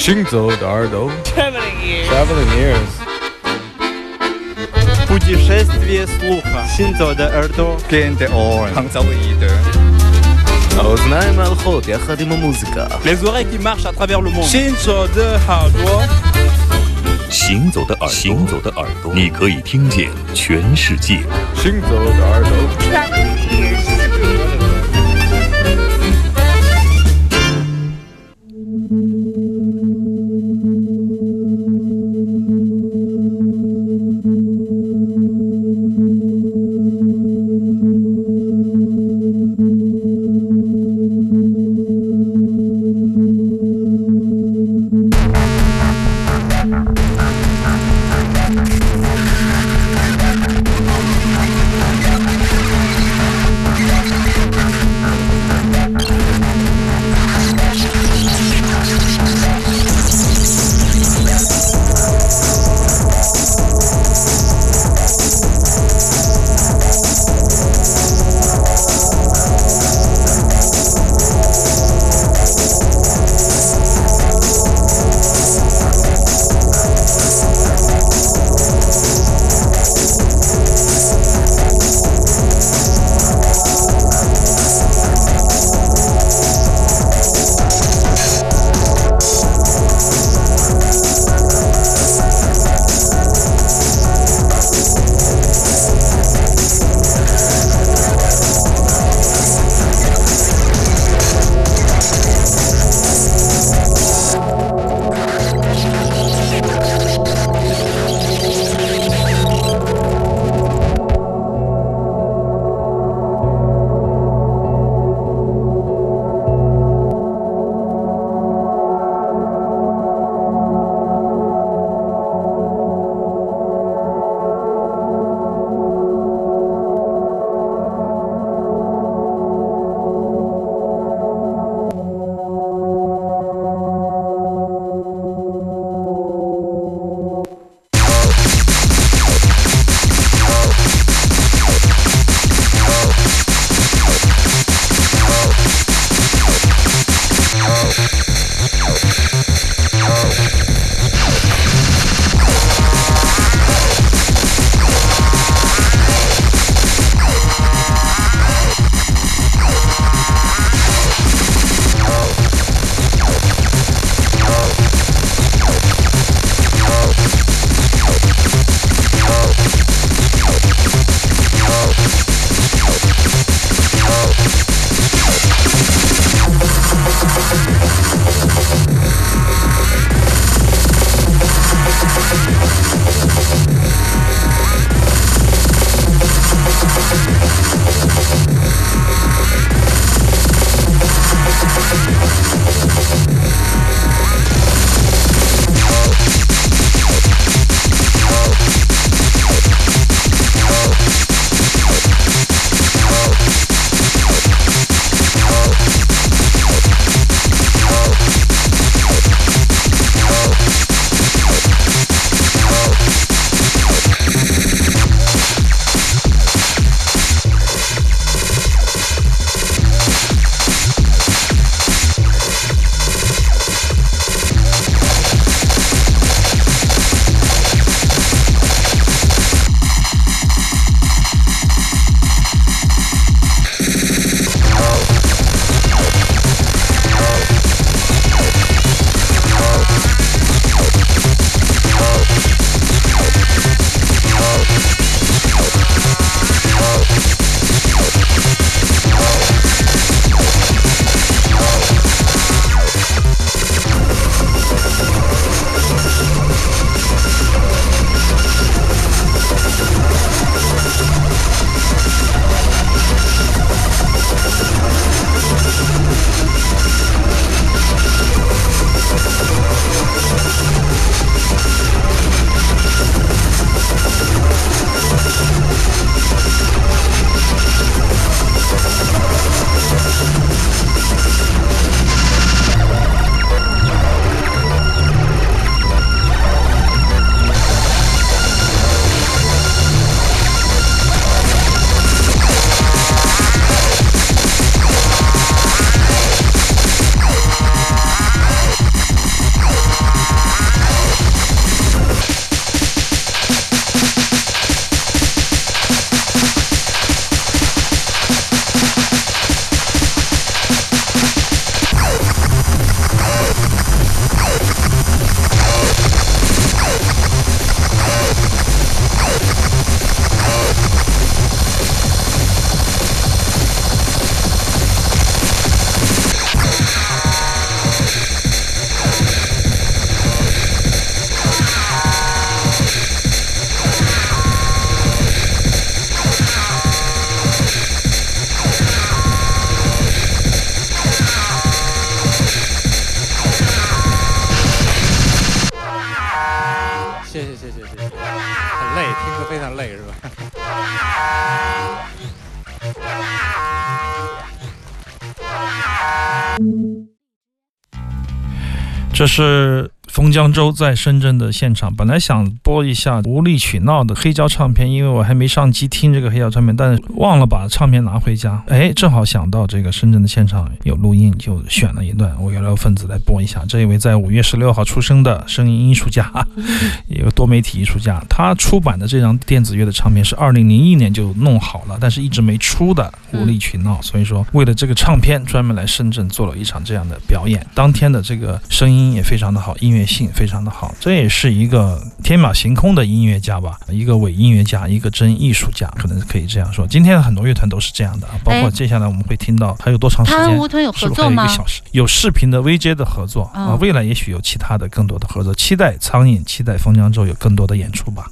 行走的耳朵 Traveling ears. Traveling ears Путешествие слуха. Синзо де Эрдо. Кенте Орн. Хангзауиде. האוזניים הלכות יחד עם המוזיקה Les oreilles qui marchent à travers le monde. 行走的耳朵，行走的耳朵，行走的耳朵，你可以听见全世界。行走的耳朵 听着非常累是吧？这是冯江州在深圳的现场，本来想播一下无理取闹的黑胶唱片，因为我还没上机听这个黑胶唱片，但是忘了把唱片拿回家。哎，正好想到这个深圳的现场有录音，就选了一段我有聊分子来播一下。这一位在五月十六号出生的声音艺术家，一个多媒体艺术家，他出版的这张电子乐的唱片是二零零一年就弄好了，但是一直没出的《无理取闹》，所以说为了这个唱片专门来深圳做了一场这样的表演。当天的这个声音也非常的好，音乐性非常的好，这也是一个天马行空的音乐家吧，一个伪音乐家，一个真艺术家，可能可以这样说。今天的很多乐团都是这样的，啊，包括哎接下来我们会听到还有多长时间？是不是还有一合作吗个？小时？有视频的 VJ 的合作啊，嗯未来也许有其他的更多的合作，期待苍蝇，期待封江州有更多的演出吧。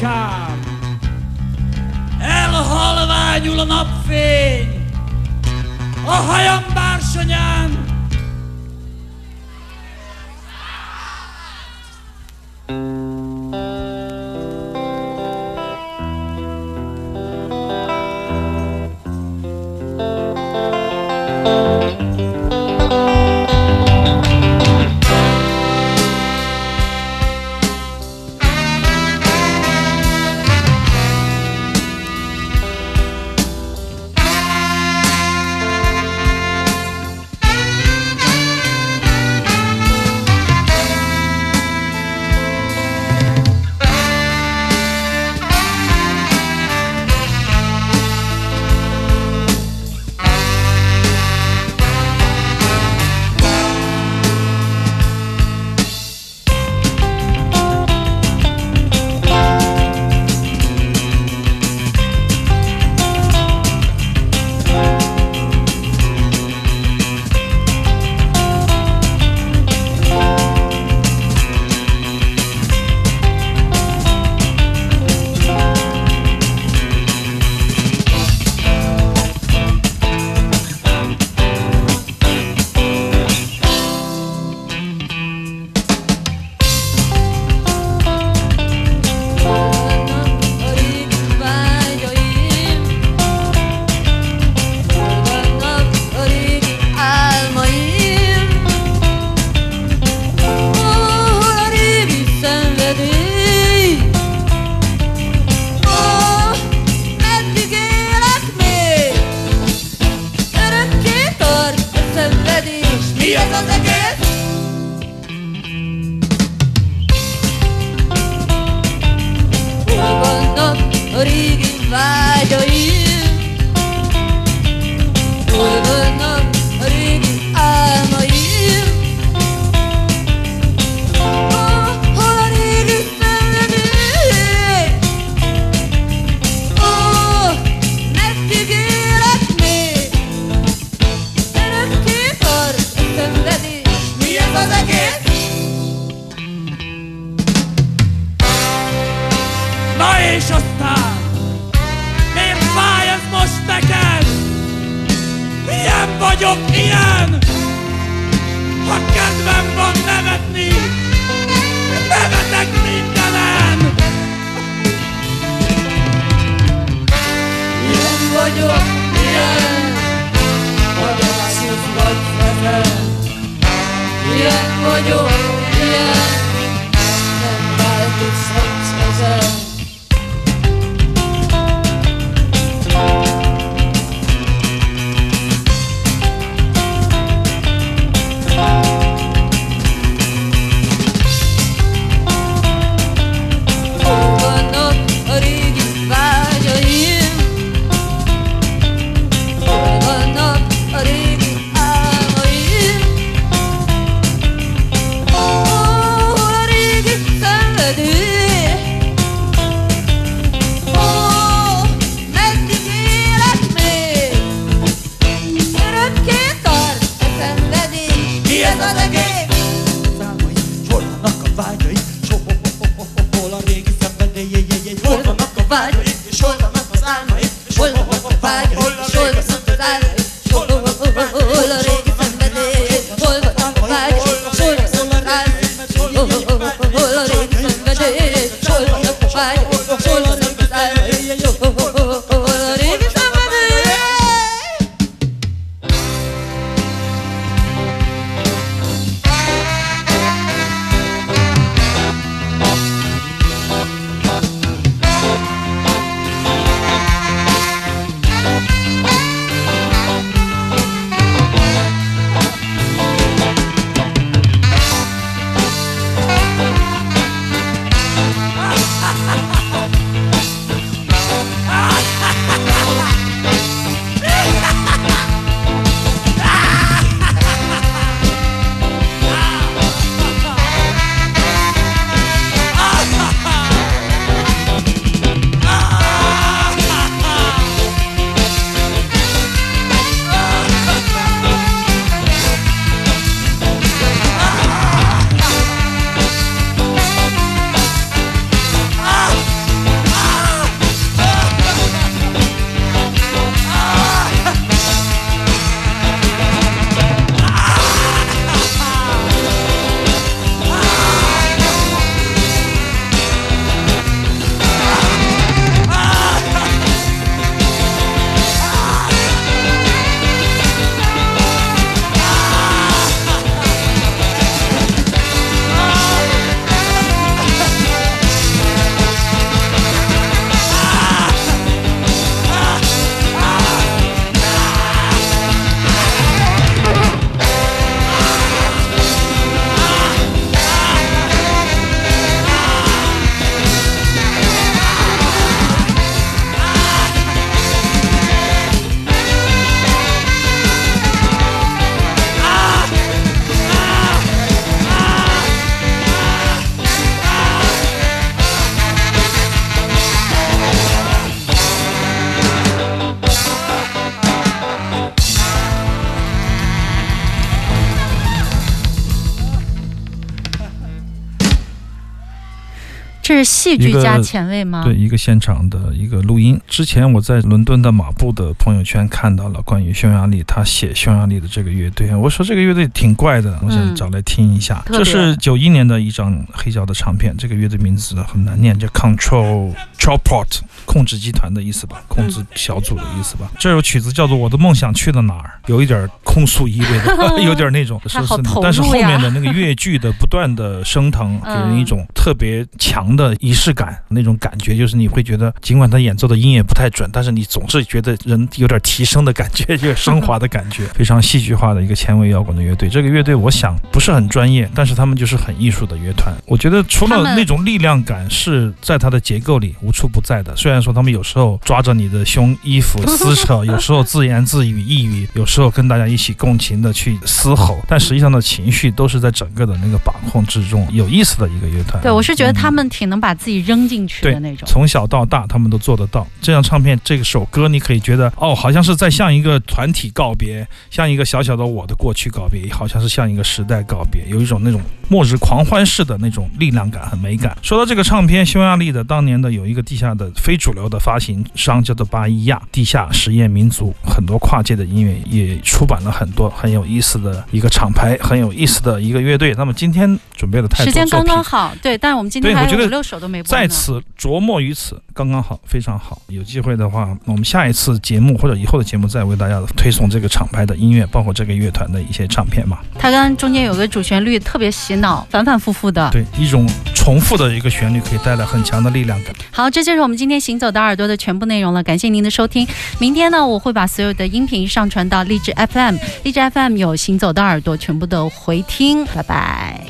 Bokám. Elhalványul a napfény, a hajam bársonyán, vagyok, ilyen Ha kedvem van nevetni Nevetek mindenen. Ilyen vagyok, ilyen asszív vagy feten Ilyen vagyok, 是戏剧加前卫吗？对，一个现场的一个录音。之前我在伦敦的马布的朋友圈看到了关于匈牙利，他写匈牙利的这个乐队，我说这个乐队挺怪的，我想找来听一下。这是九一年的一张黑胶的唱片，这个乐队名字很难念，叫 Control Controlport，控制集团的意思吧，控制小组的意思吧。这首曲子叫做《我的梦想去了哪儿》，有一点控诉意味的，有点那种是投入呀但是后面的那个乐句的不断的升腾，给人一种特别强的仪式感，那种感觉就是你会觉得，尽管他演奏的音也不太准，但是你总是觉得人有点提升的感觉，有点升华的感觉，非常戏剧化的一个前卫摇滚的乐队。这个乐队我想不是很专业，但是他们就是很艺术的乐团。我觉得除了那种力量感是在它的结构里无处不在的，虽然说他们有时候抓着你的胸衣服撕扯，有时候自言自语抑郁，有时候跟大家一起共情的去嘶吼，但实际上的情绪都是在整个的那个把控之中。有意思的一个乐团。对，我是觉得他们挺能把自己扔进去的那种。从小到大，他们都做得到。这张唱片，这个首歌，你可以觉得，哦，好像是在向一个团体告别，像一个小小的我的过去告别，好像是向一个时代告别，有一种那种末日狂欢式的那种力量感和美感。说到这个唱片，匈牙利的当年的有一个地下的非主流的发行商叫做巴伊亚地下实验民族，很多跨界的音乐也出版了很多很有意思的一个厂牌，很有意思的一个乐队。那么今天准备的太多时间刚刚好，对，但是我们今天我觉得有五六首都没播呢。在此琢磨于此，刚刚好，非常好。有机会的话，我们下一次节目或者以后的节目再为大家推送这个厂牌的音乐，包括这个乐团的一些唱片嘛。它跟中间有个主旋律特别洗脑，反反复复的。对，一种重复的一个旋律可以带来很强的力量感。好，这就是我们今天行走的耳朵的全部内容了，感谢您的收听。明天呢，我会把所有的音频上传到荔枝 FM，荔枝 FM 有行走的耳朵全部的回听。拜拜。